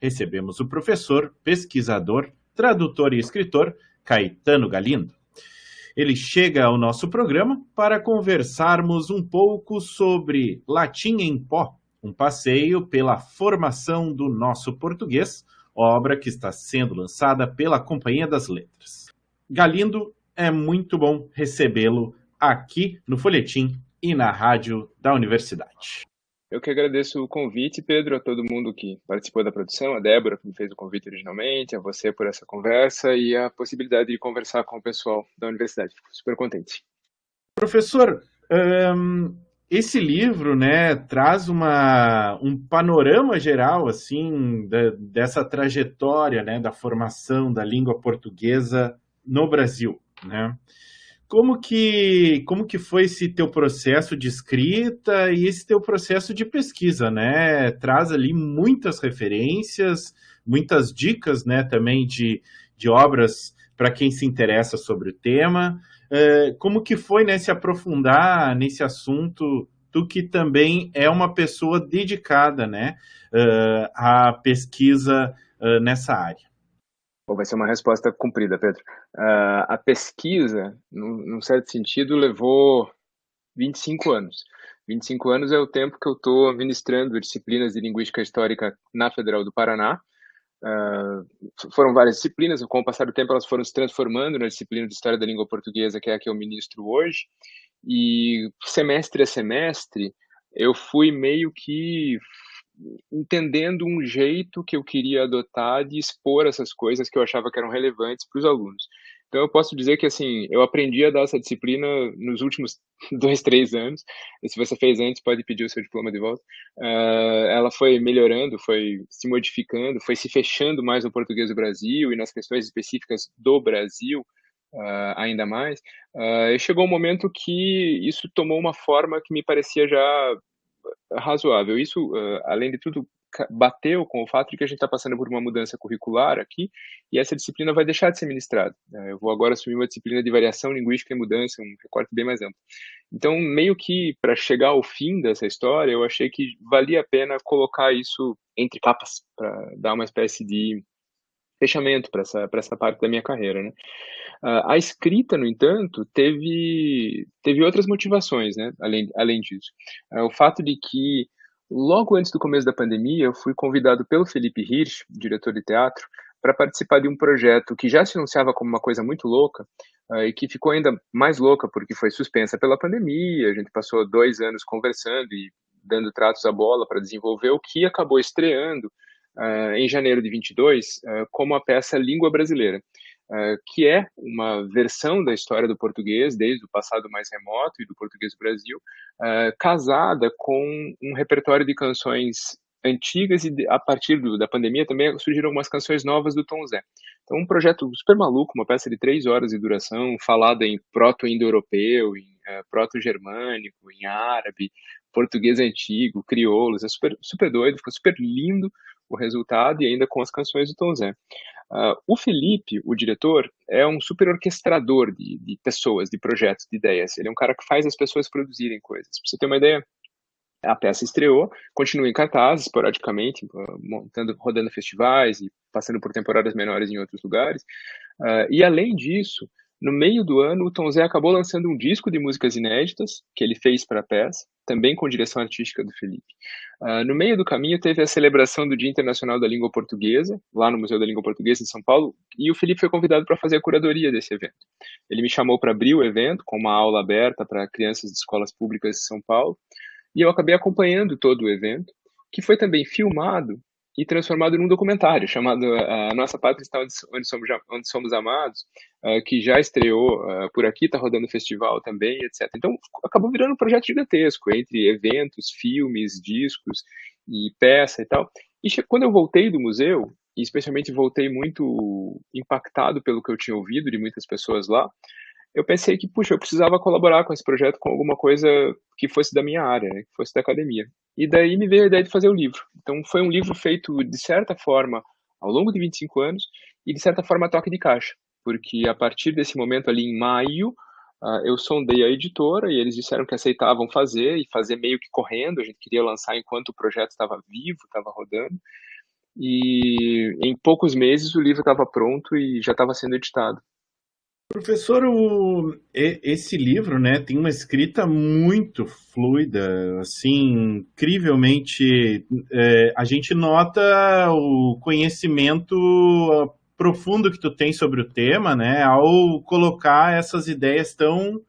recebemos o professor, pesquisador, tradutor e escritor Caetano Galindo. Ele chega ao nosso programa para conversarmos um pouco sobre Latim em Pó, um passeio pela formação do nosso português, obra que está sendo lançada pela Companhia das Letras. Galindo, é muito bom recebê-lo aqui no Folhetim e na rádio da universidade. Eu que agradeço o convite, Pedro, a todo mundo que participou da produção, a Débora, que me fez o convite originalmente, a você por essa conversa e a possibilidade de conversar com o pessoal da universidade. Fico super contente. Professor, um, esse livro né, traz uma, um panorama geral assim da, dessa trajetória né, da formação da língua portuguesa no Brasil. Né? Como que, como que foi esse teu processo de escrita e esse teu processo de pesquisa, né? Traz ali muitas referências, muitas dicas, né, também de, de obras para quem se interessa sobre o tema. É, como que foi, né, se aprofundar nesse assunto, tu que também é uma pessoa dedicada, né, uh, à pesquisa uh, nessa área? Bom, vai ser uma resposta cumprida, Pedro. Uh, a pesquisa, num, num, certo sentido, levou 25 anos. 25 anos é o tempo que eu estou ministrando disciplinas de linguística histórica na Federal do Paraná. Uh, foram várias disciplinas, com o passar do tempo elas foram se transformando na disciplina de História da Língua Portuguesa, que é a que eu ministro hoje. E semestre a semestre, eu fui meio que entendendo um jeito que eu queria adotar de expor essas coisas que eu achava que eram relevantes para os alunos. Então eu posso dizer que assim eu aprendi a dar essa disciplina nos últimos dois, três anos. E se você fez antes, pode pedir o seu diploma de volta. Uh, ela foi melhorando, foi se modificando, foi se fechando mais no português do Brasil e nas questões específicas do Brasil. Uh, ainda mais, uh, chegou um momento que isso tomou uma forma que me parecia já razoável. Isso, além de tudo, bateu com o fato de que a gente está passando por uma mudança curricular aqui e essa disciplina vai deixar de ser ministrada. Uh, eu vou agora assumir uma disciplina de variação linguística e mudança, um recorte bem mais amplo. Então, meio que para chegar ao fim dessa história, eu achei que valia a pena colocar isso entre capas, para dar uma espécie de fechamento para essa, essa parte da minha carreira, né? Uh, a escrita, no entanto, teve, teve outras motivações, né? Além, além disso. Uh, o fato de que, logo antes do começo da pandemia, eu fui convidado pelo Felipe Hirsch, diretor de teatro, para participar de um projeto que já se anunciava como uma coisa muito louca uh, e que ficou ainda mais louca porque foi suspensa pela pandemia. A gente passou dois anos conversando e dando tratos à bola para desenvolver o que acabou estreando uh, em janeiro de 22 uh, como a peça Língua Brasileira. Uh, que é uma versão da história do português, desde o passado mais remoto e do português do Brasil, casada com um repertório de canções antigas e a partir do, da pandemia também surgiram algumas canções novas do Tom Zé. Então um projeto super maluco, uma peça de três horas de duração, falada em proto-indo-europeu, em uh, proto-germânico, em árabe, português antigo, crioulos, é super, super doido, ficou super lindo, o resultado e ainda com as canções do Tom Zé. Uh, o Felipe, o diretor, é um super orquestrador de, de, pessoas, de projetos, de ideias. Ele é um cara que faz as pessoas produzirem coisas. Pra você ter uma ideia, a peça estreou, continua em cartaz, esporadicamente, uh, montando, rodando festivais e passando por temporadas menores em outros lugares. Uh, e além disso, no meio do ano, o Tom Zé acabou lançando um disco de músicas inéditas que ele fez para a peça, também com direção artística do Felipe. Uh, no meio do caminho, teve a celebração do Dia Internacional da Língua Portuguesa, lá no Museu da Língua Portuguesa em São Paulo, e o Felipe foi convidado para fazer a curadoria desse evento. Ele me chamou para abrir o evento, com uma aula aberta para crianças de escolas públicas de São Paulo, e eu acabei acompanhando todo o evento, que foi também filmado e transformado num documentário chamado A Nossa Pátria está onde somos, onde somos amados, uh, que já estreou uh, por aqui, está rodando festival também, etc. Então acabou virando um projeto gigantesco entre eventos, filmes, discos e peça e tal. E quando eu voltei do museu especialmente voltei muito impactado pelo que eu tinha ouvido de muitas pessoas lá, eu pensei que, puxa, eu precisava colaborar com esse projeto com alguma coisa que fosse da minha área, né, que fosse da academia. E daí me veio a ideia de fazer o livro. Então foi um livro feito, de certa forma, ao longo de 25 anos, e de certa forma toque de caixa, porque a partir desse momento ali em maio, uh, eu sondei a editora e eles disseram que aceitavam fazer, e fazer meio que correndo, a gente queria lançar enquanto o projeto estava vivo, estava rodando, e em poucos meses o livro estava pronto e já estava sendo editado. Professor, o, esse livro, né, tem uma escrita muito fluida, assim, incrivelmente. É, a gente nota o conhecimento profundo que tu tem sobre o tema, né, ao colocar essas ideias tão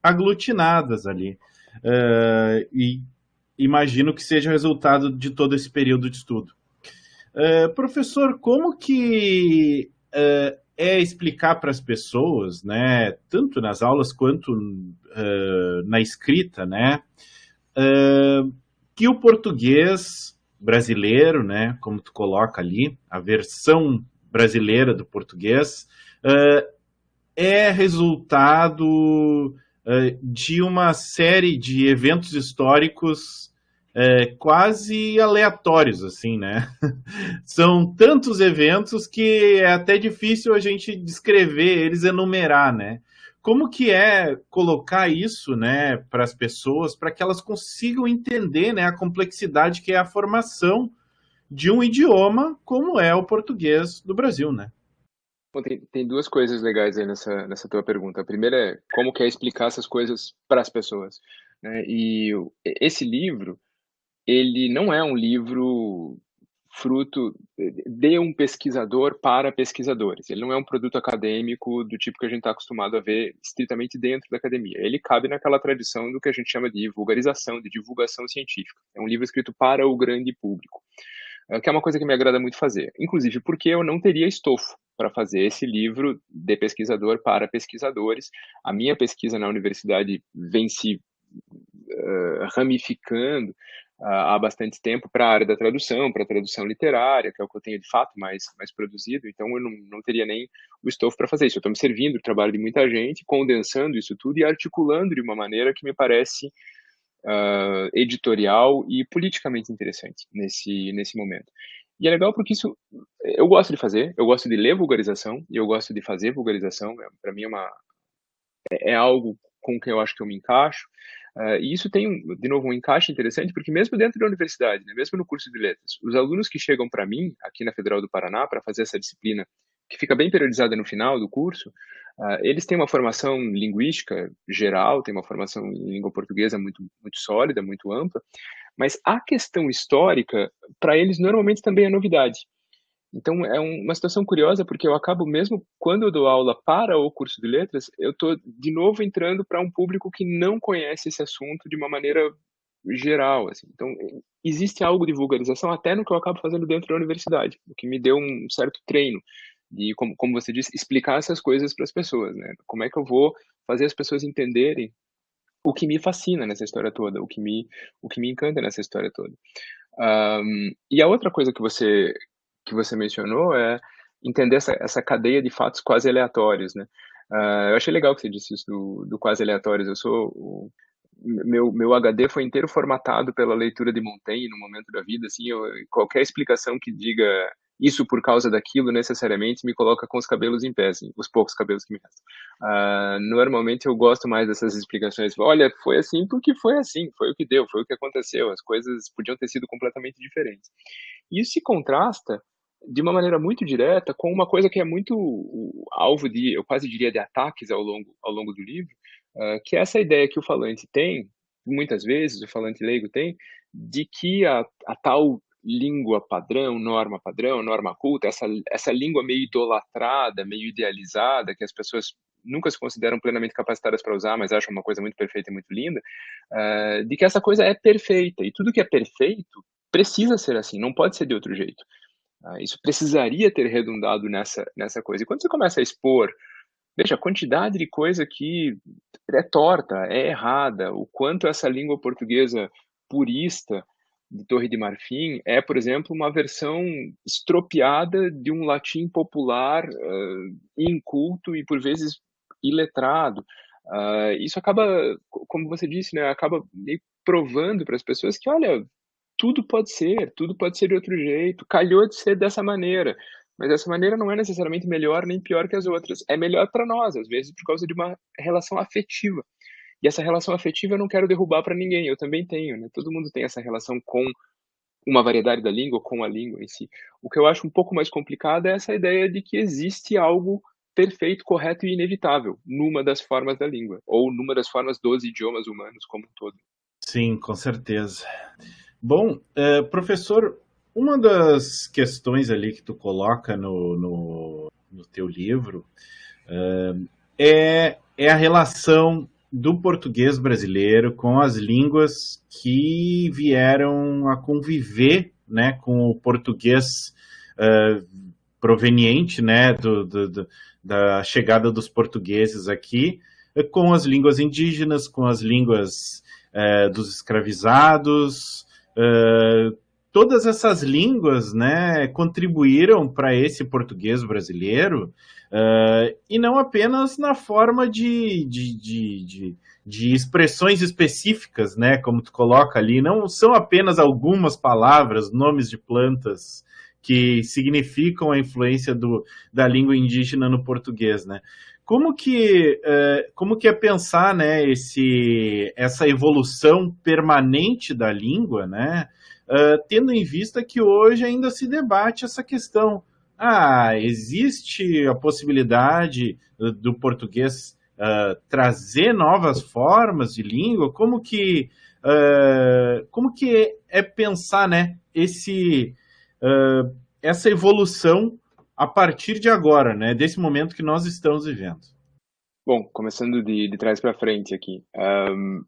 aglutinadas ali. Uh, e imagino que seja resultado de todo esse período de estudo. Uh, professor, como que uh, é explicar para as pessoas, né, tanto nas aulas quanto uh, na escrita, né, uh, que o português brasileiro, né, como tu coloca ali, a versão brasileira do português, uh, é resultado de uma série de eventos históricos é, quase aleatórios, assim, né? São tantos eventos que é até difícil a gente descrever eles, enumerar, né? Como que é colocar isso, né, para as pessoas, para que elas consigam entender, né, a complexidade que é a formação de um idioma como é o português do Brasil, né? Bom, tem, tem, duas coisas legais aí nessa, nessa tua pergunta. A primeira é como que é explicar essas coisas para as pessoas. Né? E esse livro, ele não é um livro fruto de um pesquisador para pesquisadores. Ele não é um produto acadêmico do tipo que a gente está acostumado a ver estritamente dentro da academia. Ele cabe naquela tradição do que a gente chama de vulgarização, de divulgação científica. É um livro escrito para o grande público, é, que é uma coisa que me agrada muito fazer. Inclusive porque eu não teria estofo para fazer esse livro de pesquisador para pesquisadores. A minha pesquisa na universidade vem se uh, ramificando há bastante tempo para a área da tradução, para a tradução literária, que é o que eu tenho de fato mais, mais produzido, então eu não, não teria nem o estofo para fazer isso. Eu estou me servindo do trabalho de muita gente, condensando isso tudo e articulando de uma maneira que me parece uh, editorial e politicamente interessante nesse, nesse momento. E é legal porque isso eu gosto de fazer, eu gosto de ler vulgarização e eu gosto de fazer vulgarização. É, para mim é uma é, é algo com que eu acho que eu me encaixo. Uh, e isso tem, de novo, um encaixe interessante, porque mesmo dentro da universidade, né, mesmo no curso de letras, os alunos que chegam para mim, aqui na Federal do Paraná, para fazer essa disciplina, que fica bem periodizada no final do curso, uh, eles têm uma formação linguística geral, têm uma formação em língua portuguesa muito, muito sólida, muito ampla, mas a questão histórica, para eles, normalmente também é novidade. Então é uma situação curiosa porque eu acabo mesmo quando eu dou aula para o curso de letras, eu estou de novo entrando para um público que não conhece esse assunto de uma maneira geral, assim. Então existe algo de vulgarização até no que eu acabo fazendo dentro da universidade, o que me deu um certo treino de como, como você disse, explicar essas coisas para as pessoas, né? Como é que eu vou fazer as pessoas entenderem o que me fascina nessa história toda, o que me, o que me encanta nessa história toda. Um, e a outra coisa que você que você mencionou é entender essa, essa cadeia de fatos quase aleatórios, né? Uh, eu achei legal que você disse isso do, do quase aleatórios. Eu sou o, meu, meu HD foi inteiro formatado pela leitura de Montaigne no momento da vida, assim, eu, qualquer explicação que diga isso por causa daquilo necessariamente me coloca com os cabelos em pé, assim, os poucos cabelos que me restam. Uh, normalmente eu gosto mais dessas explicações. Olha, foi assim porque foi assim, foi o que deu, foi o que aconteceu, as coisas podiam ter sido completamente diferentes. Isso se contrasta de uma maneira muito direta com uma coisa que é muito alvo de, eu quase diria, de ataques ao longo, ao longo do livro, uh, que é essa ideia que o falante tem, muitas vezes o falante leigo tem, de que a, a tal língua padrão, norma padrão, norma culta, essa, essa língua meio idolatrada, meio idealizada, que as pessoas nunca se consideram plenamente capacitadas para usar, mas acham uma coisa muito perfeita e muito linda, uh, de que essa coisa é perfeita. E tudo que é perfeito precisa ser assim, não pode ser de outro jeito. Ah, isso precisaria ter redundado nessa, nessa coisa. E quando você começa a expor, veja, a quantidade de coisa que é torta, é errada, o quanto essa língua portuguesa purista de Torre de Marfim é, por exemplo, uma versão estropiada de um latim popular, uh, inculto e por vezes iletrado. Uh, isso acaba, como você disse, né, acaba provando para as pessoas que, olha, tudo pode ser, tudo pode ser de outro jeito, calhou de ser dessa maneira. Mas essa maneira não é necessariamente melhor nem pior que as outras. É melhor para nós, às vezes por causa de uma relação afetiva. E essa relação afetiva eu não quero derrubar para ninguém, eu também tenho, né? Todo mundo tem essa relação com uma variedade da língua, com a língua em si. O que eu acho um pouco mais complicado é essa ideia de que existe algo perfeito, correto e inevitável numa das formas da língua, ou numa das formas dos idiomas humanos como um todo. Sim, com certeza. Bom, é, professor, uma das questões ali que tu coloca no, no, no teu livro é, é a relação do português brasileiro com as línguas que vieram a conviver né, com o português uh, proveniente né, do, do, do, da chegada dos portugueses aqui, com as línguas indígenas, com as línguas dos escravizados, uh, todas essas línguas né, contribuíram para esse português brasileiro, uh, e não apenas na forma de, de, de, de, de expressões específicas, né, como tu coloca ali, não são apenas algumas palavras, nomes de plantas que significam a influência do, da língua indígena no português, né? Como que, uh, como que é pensar né, esse, essa evolução permanente da língua, né? uh, tendo em vista que hoje ainda se debate essa questão. Ah, existe a possibilidade do português uh, trazer novas formas de língua? Como que, uh, como que é pensar né, esse, essa evolução a partir de agora, né, desse momento que nós estamos vivendo? Bom, começando de, de trás para frente aqui. Um,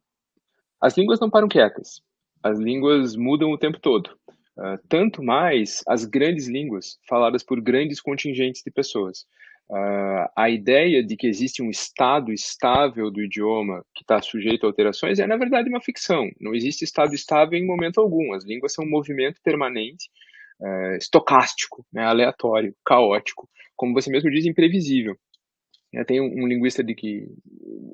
as línguas não param quietas as línguas mudam o tempo todo. Uh, tanto mais as grandes línguas faladas por grandes contingentes de pessoas. Uh, a ideia de que existe um estado estável do idioma que está sujeito a alterações é, na verdade, uma ficção. Não existe estado estável em momento algum. As línguas são um movimento permanente, uh, estocástico, né, aleatório, caótico, como você mesmo diz, imprevisível. Tem um, um linguista de que,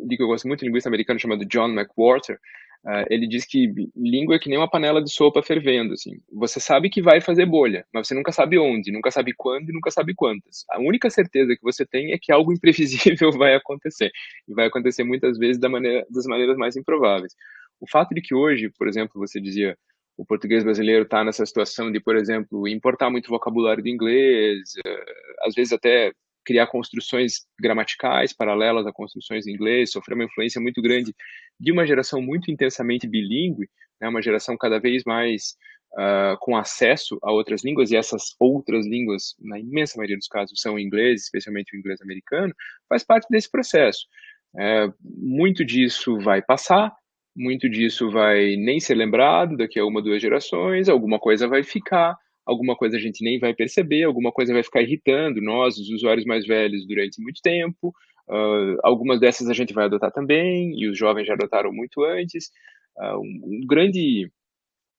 de que eu gosto muito, um linguista americano chamado John McWhorter, Uh, ele diz que língua é que nem uma panela de sopa fervendo, assim. Você sabe que vai fazer bolha, mas você nunca sabe onde, nunca sabe quando e nunca sabe quantas. A única certeza que você tem é que algo imprevisível vai acontecer. E vai acontecer muitas vezes da maneira, das maneiras mais improváveis. O fato de que hoje, por exemplo, você dizia, o português brasileiro está nessa situação de, por exemplo, importar muito vocabulário do inglês, uh, às vezes até criar construções gramaticais paralelas a construções em inglês, sofrer uma influência muito grande de uma geração muito intensamente bilíngue, né, uma geração cada vez mais uh, com acesso a outras línguas, e essas outras línguas, na imensa maioria dos casos, são o inglês, especialmente o inglês americano, faz parte desse processo. É, muito disso vai passar, muito disso vai nem ser lembrado daqui a uma, duas gerações, alguma coisa vai ficar, alguma coisa a gente nem vai perceber, alguma coisa vai ficar irritando nós, os usuários mais velhos, durante muito tempo. Uh, algumas dessas a gente vai adotar também, e os jovens já adotaram muito antes. Uh, um, um, grande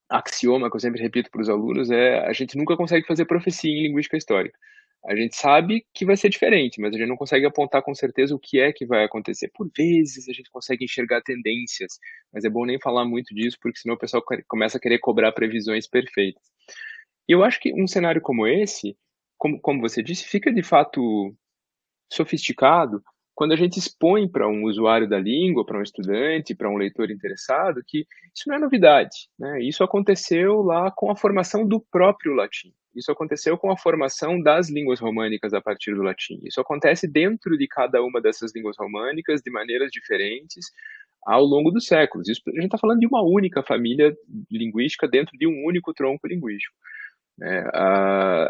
axioma que eu sempre repito para os alunos é a gente nunca consegue fazer profecia em linguística histórica. A gente sabe que vai ser diferente, mas a gente não consegue apontar com certeza o que é que vai acontecer. Por vezes a gente consegue enxergar tendências, mas é bom nem falar muito disso, porque senão o pessoal começa a querer cobrar previsões perfeitas. E eu acho que um cenário como esse, como, como você disse, fica de fato sofisticado quando a gente expõe para um usuário da língua, para um estudante, para um leitor interessado, que isso não é novidade. Né? Isso aconteceu lá com a formação do próprio latim. Isso aconteceu com a formação das línguas românicas a partir do latim. Isso acontece dentro de cada uma dessas línguas românicas de maneiras diferentes ao longo dos séculos. Isso, a gente está falando de uma única família linguística dentro de um único tronco linguístico. Né?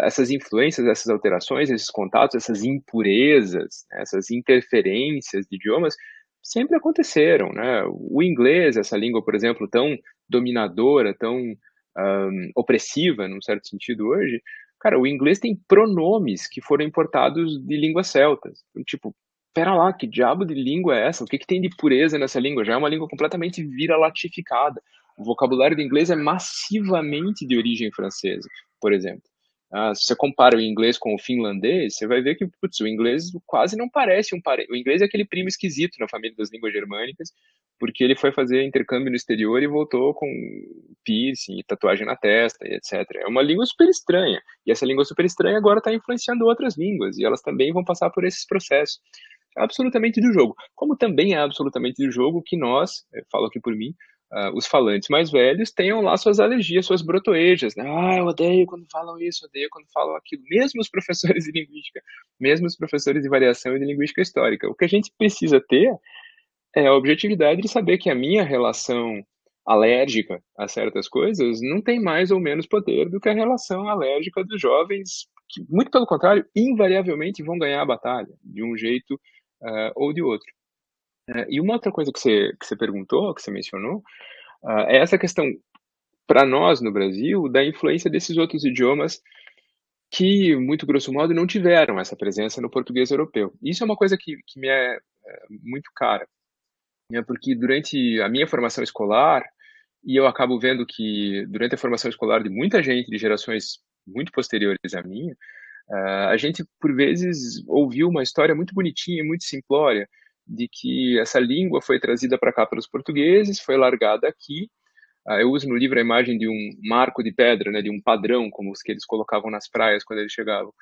Essas influências, essas alterações, esses contatos, essas impurezas, né? essas interferências de idiomas sempre aconteceram. Né? O inglês, essa língua, por exemplo, tão dominadora, tão um, opressiva, num certo sentido, hoje, cara, o inglês tem pronomes que foram importados de línguas celtas. Tipo, pera lá, que diabo de língua é essa? O que, que tem de pureza nessa língua? Já é uma língua completamente vira-latificada. O vocabulário do inglês é massivamente de origem francesa, por exemplo. Ah, se você compara o inglês com o finlandês, você vai ver que putz, o inglês quase não parece um pare... O inglês é aquele primo esquisito na família das línguas germânicas, porque ele foi fazer intercâmbio no exterior e voltou com piercing e tatuagem na testa e etc. É uma língua super estranha. E essa língua super estranha agora está influenciando outras línguas, e elas também vão passar por esses processos. É absolutamente do jogo. Como também é absolutamente do jogo que nós, falo aqui por mim, uh, os falantes mais velhos tenham lá suas alergias, suas brotoejas. Né? Ah, eu odeio quando falam isso, odeio quando falam aquilo. Mesmo os professores de linguística, mesmo os professores de variação e de linguística histórica. O que a gente precisa ter é a objetividade de saber que a minha relação alérgica a certas coisas não tem mais ou menos poder do que a relação alérgica dos jovens, que, muito pelo contrário, invariavelmente vão ganhar a batalha, de um jeito uh, ou de outro. É, e uma outra coisa que você, que você perguntou, que você mencionou, uh, é essa questão, para nós no Brasil, da influência desses outros idiomas que, muito grosso modo, não tiveram essa presença no português europeu. Isso é uma coisa que, que me é, é muito cara, né, porque durante a minha formação escolar, e eu acabo vendo que durante a formação escolar de muita gente de gerações muito posteriores à minha, uh, a gente, por vezes, ouviu uma história muito bonitinha, muito simplória, de que essa língua foi trazida para cá pelos portugueses, foi largada aqui. Uh, eu uso no livro a imagem de um marco de pedra, né, de um padrão, como os que eles colocavam nas praias quando eles chegavam.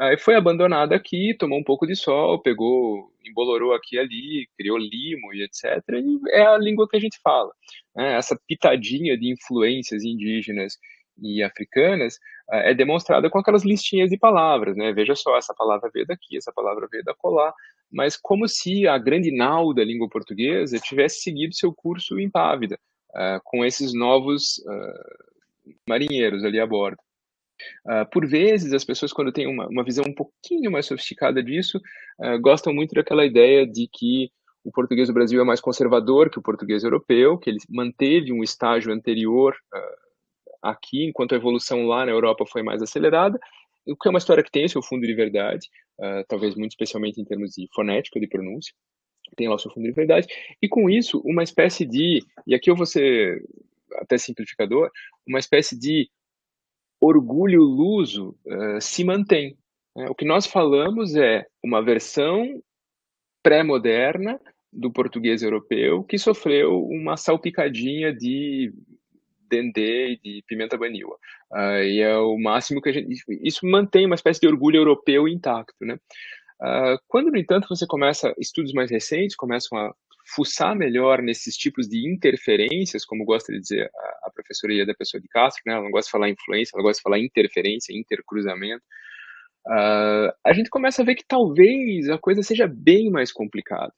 Uh, foi abandonada aqui, tomou um pouco de sol, pegou, embolorou aqui e ali, criou limo e etc. E é a língua que a gente fala. Né? Essa pitadinha de influências indígenas e africanas uh, é demonstrada com aquelas listinhas de palavras, né? Veja só, essa palavra veio daqui, essa palavra veio da colar, mas como se a grande nau da língua portuguesa tivesse seguido seu curso impávida, uh, com esses novos uh, marinheiros ali a bordo. Uh, por vezes, as pessoas, quando têm uma, uma visão um pouquinho mais sofisticada disso, gostam muito daquela ideia de que o português do Brasil é mais conservador que o português europeu, que ele manteve um estágio anterior aqui, enquanto a evolução lá na Europa foi mais acelerada, o que é uma história que tem seu fundo de verdade, uh, talvez muito especialmente em termos de fonética, de pronúncia, tem lá o seu fundo de verdade, e com isso, uma espécie de, e aqui eu vou ser até simplificador, uma espécie de orgulho luso uh, se mantém. Né? O que nós falamos é uma versão pré-moderna do português europeu que sofreu uma salpicadinha de dendê e de pimenta banila. Uh, e é o máximo que a gente. Isso mantém uma espécie de orgulho europeu intacto, né? Uh, quando, no entanto, você começa, estudos mais recentes começam a fuçar melhor nesses tipos de interferências, como gosta de dizer a, a professora Ieda Pessoa de Castro, né? ela não gosta de falar influência, ela gosta de falar interferência, intercruzamento, uh, a gente começa a ver que talvez a coisa seja bem mais complicada.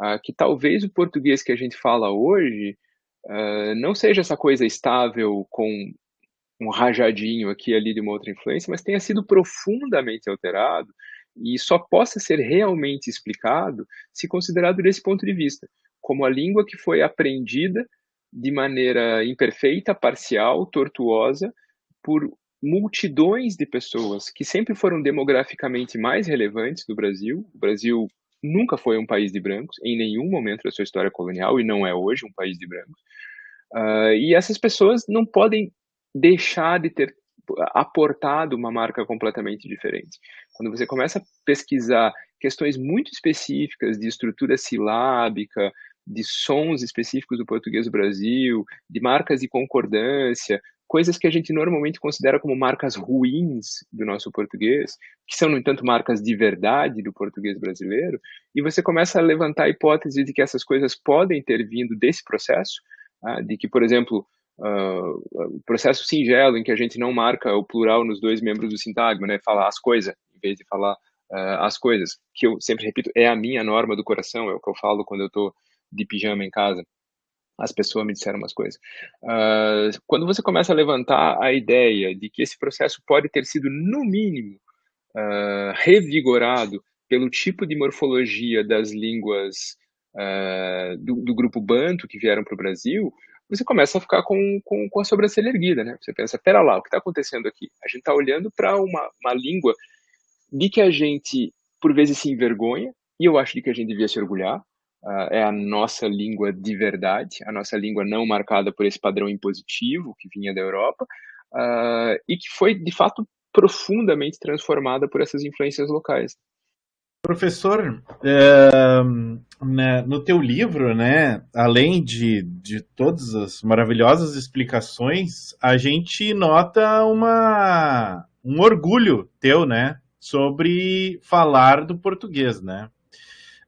Uh, que talvez o português que a gente fala hoje uh, não seja essa coisa estável com um rajadinho aqui ali de uma outra influência, mas tenha sido profundamente alterado e só possa ser realmente explicado se considerado desse ponto de vista, como a língua que foi aprendida de maneira imperfeita, parcial, tortuosa, por multidões de pessoas que sempre foram demograficamente mais relevantes do Brasil. O Brasil nunca foi um país de brancos, em nenhum momento da sua história colonial, e não é hoje um país de brancos. Uh, e essas pessoas não podem deixar de ter aportado uma marca completamente diferente. Quando você começa a pesquisar questões muito específicas de estrutura silábica, de sons específicos do português do Brasil, de marcas de concordância, coisas que a gente normalmente considera como marcas ruins do nosso português, que são, no entanto, marcas de verdade do português brasileiro, e você começa a levantar a hipótese de que essas coisas podem ter vindo desse processo, ah, de que, por exemplo, uh, o processo singelo em que a gente não marca o plural nos dois membros do sintagma, né, falar as coisas, em vez de falar uh, as coisas, que eu sempre repito, é a minha norma do coração, é o que eu falo quando eu estou de pijama em casa. As pessoas me disseram umas coisas. Uh, quando você começa a levantar a ideia de que esse processo pode ter sido, no mínimo, uh, revigorado pelo tipo de morfologia das línguas uh, do, do, grupo Banto que vieram para o Brasil, você começa a ficar com, com, com, a sobrancelha erguida, né? Você pensa, pera lá, o que está acontecendo aqui? A gente está olhando para uma, uma língua de que a gente, por vezes, se envergonha, e eu acho de que a gente devia se orgulhar, uh, é a nossa língua de verdade, a nossa língua não marcada por esse padrão impositivo que vinha da Europa, uh, e que foi, de fato, profundamente transformada por essas influências locais. Professor, é, né, no teu livro, né, além de, de todas as maravilhosas explicações, a gente nota uma, um orgulho teu, né, sobre falar do português, né?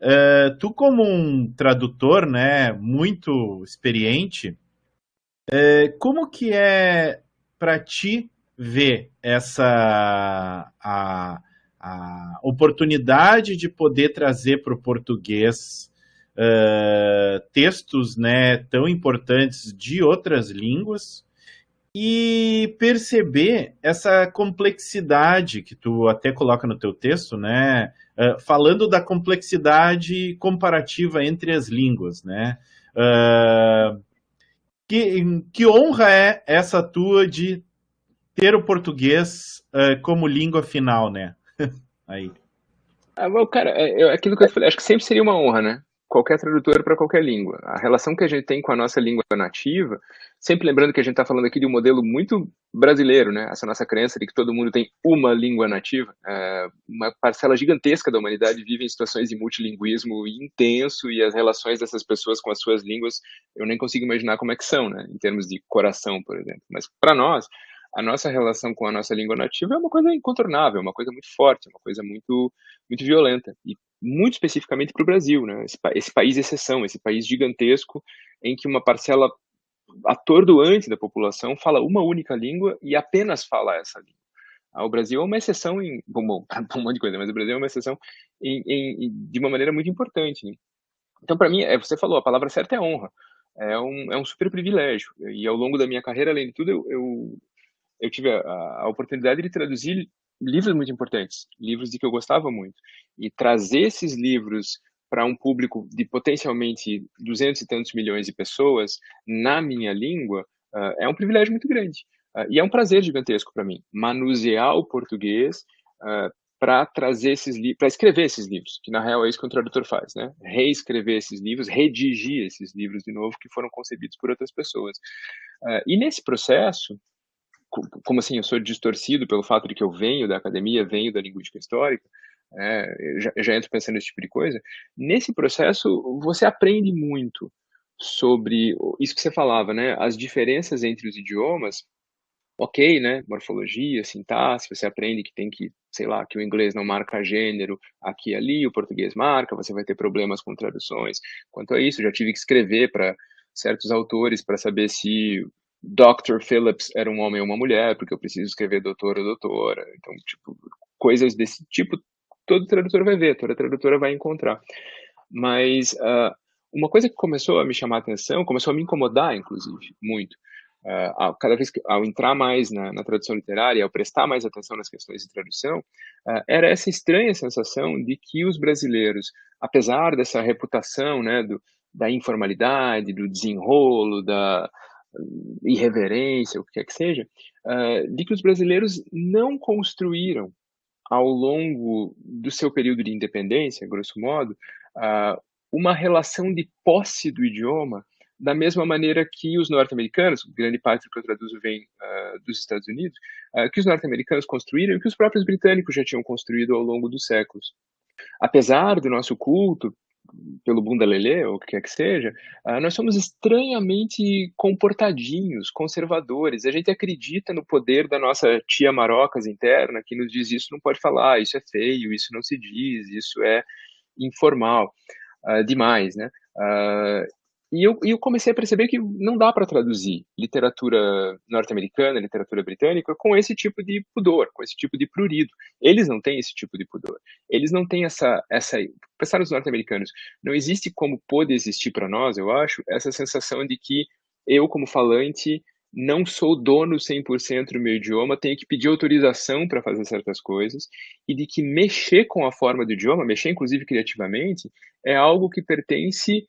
É, tu como um tradutor, né, muito experiente, é, como que é para ti ver essa a, a oportunidade de poder trazer para o português uh, textos né, tão importantes de outras línguas e perceber essa complexidade que tu até coloca no teu texto, né, uh, falando da complexidade comparativa entre as línguas, né, uh, que, que honra é essa tua de ter o português como língua final, né? Aí. Ah, well, cara, é aquilo que eu falei, acho que sempre seria uma honra, né? Qualquer tradutor para qualquer língua. A relação que a gente tem com a nossa língua nativa, sempre lembrando que a gente está falando aqui de um modelo muito brasileiro, né? Essa nossa crença de que todo mundo tem uma língua nativa. É, uma parcela gigantesca da humanidade vive em situações de multilinguismo intenso e as relações dessas pessoas com as suas línguas, eu nem consigo imaginar como é que são, né? Em termos de coração, por exemplo. Mas para nós, a nossa relação com a nossa língua nativa é uma coisa incontornável, uma coisa muito forte, uma coisa muito, muito violenta. E muito especificamente para o Brasil, né? Esse, esse, país exceção, esse país gigantesco em que uma parcela atordoante da população fala uma única língua e apenas fala essa língua. Ah, o Brasil é uma exceção em. Bom, bom, um monte de coisa, mas o Brasil é uma exceção em, em, de uma maneira muito importante. Né? Então, para mim, é, você falou, a palavra certa é honra. É um, é um super privilégio. E ao longo da minha carreira, além de tudo, eu, eu eu tive a, a oportunidade de traduzir livros muito importantes, livros de que eu gostava muito, e trazer esses livros para um público de potencialmente 200 e tantos milhões de pessoas na minha língua uh, é um privilégio muito grande. Uh, e é um prazer gigantesco para mim manusear o português uh, para trazer esses livros, para escrever esses livros, que na real é isso que um tradutor faz, né? Reescrever esses livros, redigir esses livros de novo que foram concebidos por outras pessoas. e nesse processo, como assim, eu sou distorcido pelo fato de que eu venho da academia, venho da linguística histórica, é, já, já entro pensando nesse tipo de coisa. Nesse processo, você aprende muito sobre isso que você falava, né? As diferenças entre os idiomas, ok, né? Morfologia, sintaxe, você aprende que tem que, sei lá, que o inglês não marca gênero aqui e ali, o português marca, você vai ter problemas com traduções. Quanto a isso, já tive que escrever para certos autores para saber se Dr. Phillips era um homem ou uma mulher, porque eu preciso escrever doutor ou doutora. Então, tipo, coisas desse tipo, todo tradutor vai ver, toda tradutora vai encontrar. Mas uh, uma coisa que começou a me chamar a atenção, começou a me incomodar, inclusive, muito, uh, cada vez que, ao entrar mais na, na, tradução literária, ao prestar mais atenção nas questões de tradução, uh, era essa estranha sensação de que os brasileiros, apesar dessa reputação né, do, da informalidade, do desenrolo, da, irreverência, o que quer que seja, uh, de que os brasileiros não construíram ao longo do seu período de independência, grosso modo, uma relação de posse do idioma da mesma maneira que os norte-americanos, grande parte do que eu traduzo vem uh, dos Estados Unidos, uh, que os norte-americanos construíram e que os próprios britânicos já tinham construído ao longo dos séculos. Apesar do nosso culto pelo bunda lelê, ou o que quer que seja, uh, nós somos estranhamente comportadinhos, conservadores. A gente acredita no poder da nossa tia marocas interna, que nos diz isso não pode falar, isso é feio, isso não se diz, isso é informal uh, demais, né? Uh, e eu, e eu comecei a perceber que não dá para traduzir literatura norte-americana, literatura britânica, com esse tipo de pudor, com esse tipo de prurido. Eles não têm esse tipo de pudor. Eles não têm essa. essa pensar nos norte-americanos, não existe como pode existir para nós, eu acho, essa sensação de que eu, como falante, não sou dono 100% do meu idioma, tenho que pedir autorização para fazer certas coisas, e de que mexer com a forma do idioma, mexer inclusive criativamente, é algo que pertence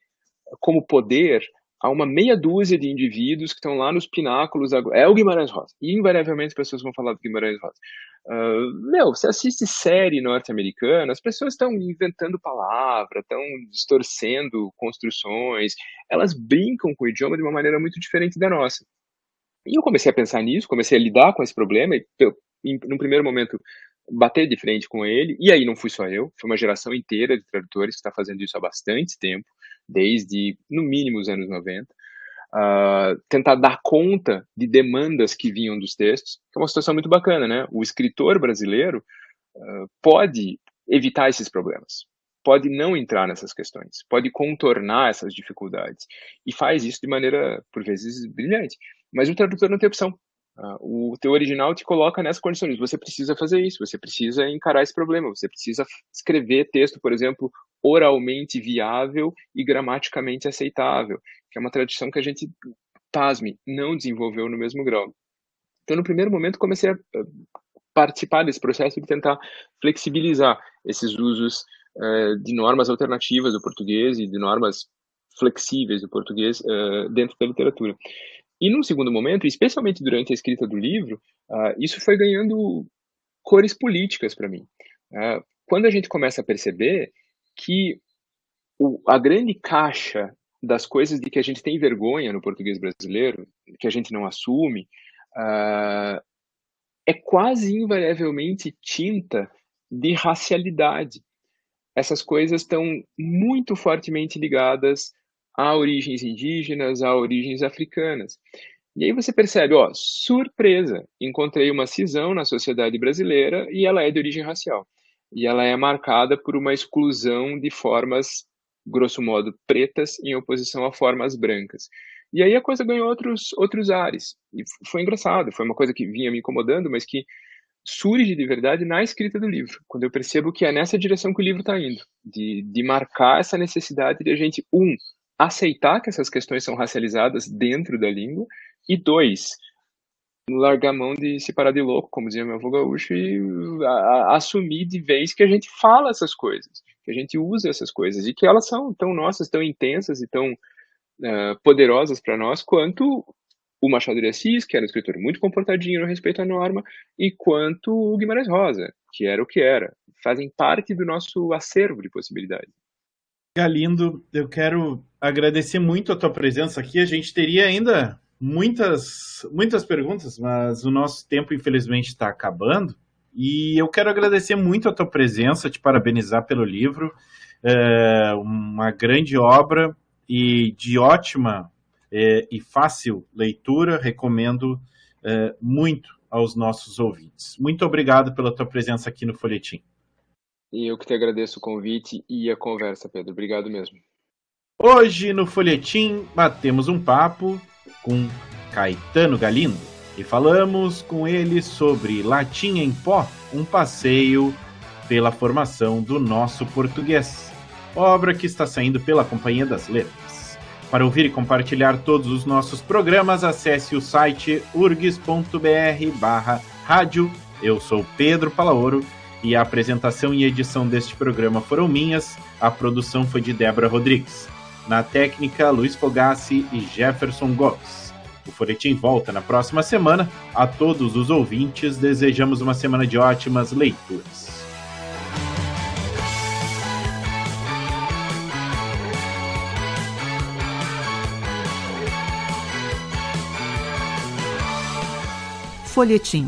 como poder a uma meia dúzia de indivíduos que estão lá nos pináculos. É o Guimarães Rosa. E invariavelmente as pessoas vão falar do Guimarães Rosa. Uh, meu, você assiste série norte-americana, as pessoas estão inventando palavra, estão distorcendo construções, elas brincam com o idioma de uma maneira muito diferente da nossa. E eu comecei a pensar nisso, comecei a lidar com esse problema, e em, num primeiro momento bater de frente com ele, e aí não fui só eu, foi uma geração inteira de tradutores que está fazendo isso há bastante tempo, desde, no mínimo, os anos 90. Uh, ah, tentar dar conta de demandas que vinham dos textos, que é uma situação muito bacana, né? O escritor brasileiro uh, pode evitar esses problemas, pode não entrar nessas questões, pode contornar essas dificuldades, e faz isso de maneira, por vezes, brilhante. Mas o tradutor não tem opção. Uh, o teu original te coloca nessas condições. Você precisa fazer isso, você precisa encarar esse problema, você precisa escrever texto, por exemplo, oralmente viável e gramaticamente aceitável, que é uma tradição que a gente, pasme, não desenvolveu no mesmo grau. Então, no primeiro momento, comecei a participar desse processo de tentar flexibilizar esses usos uh, de normas alternativas do português e de normas flexíveis do português uh, dentro da literatura. E num segundo momento, especialmente durante a escrita do livro, uh, isso foi ganhando cores políticas para mim. Uh, quando a gente começa a perceber que o, a grande caixa das coisas de que a gente tem vergonha no português brasileiro, que a gente não assume, uh, é quase invariavelmente tinta de racialidade. Essas coisas estão muito fortemente ligadas a origens indígenas, a origens africanas. E aí você percebe, ó, surpresa, encontrei uma cisão na sociedade brasileira e ela é de origem racial. E ela é marcada por uma exclusão de formas, grosso modo, pretas em oposição a formas brancas. E aí a coisa ganhou outros, outros ares. E foi engraçado, foi uma coisa que vinha me incomodando, mas que surge de verdade na escrita do livro, quando eu percebo que é nessa direção que o livro está indo, de, de marcar essa necessidade de a gente, um, aceitar que essas questões são racializadas dentro da língua, e dois, largar a mão de se parar de louco, como dizia meu avô gaúcho, e a, a, assumir de vez que a gente fala essas coisas, que a gente usa essas coisas, e que elas são tão nossas, tão intensas e tão uh, poderosas para nós, quanto o Machado de Assis, que era um escritor muito comportadinho no respeito à norma, e quanto o Guimarães Rosa, que era o que era. Fazem parte do nosso acervo de possibilidades. Galindo, eu quero agradecer muito a tua presença aqui. A gente teria ainda muitas, muitas perguntas, mas o nosso tempo, infelizmente, está acabando. E eu quero agradecer muito a tua presença, te parabenizar pelo livro. É uma grande obra e de ótima é, e fácil leitura. Recomendo é, muito aos nossos ouvintes. Muito obrigado pela tua presença aqui no Folhetim. E eu que te agradeço o convite e a conversa, Pedro. Obrigado mesmo. Hoje no Folhetim batemos um papo com Caetano Galindo e falamos com ele sobre Latim em Pó, um passeio pela formação do nosso português, obra que está saindo pela Companhia das Letras. Para ouvir e compartilhar todos os nossos programas, acesse o site urgs.br barra rádio. Eu sou Pedro Palaoro e a apresentação e edição deste programa foram minhas, a produção foi de Débora Rodrigues. Na técnica, Luiz Fogassi e Jefferson Gomes. O Folhetim volta na próxima semana. A todos os ouvintes, desejamos uma semana de ótimas leituras. Folhetim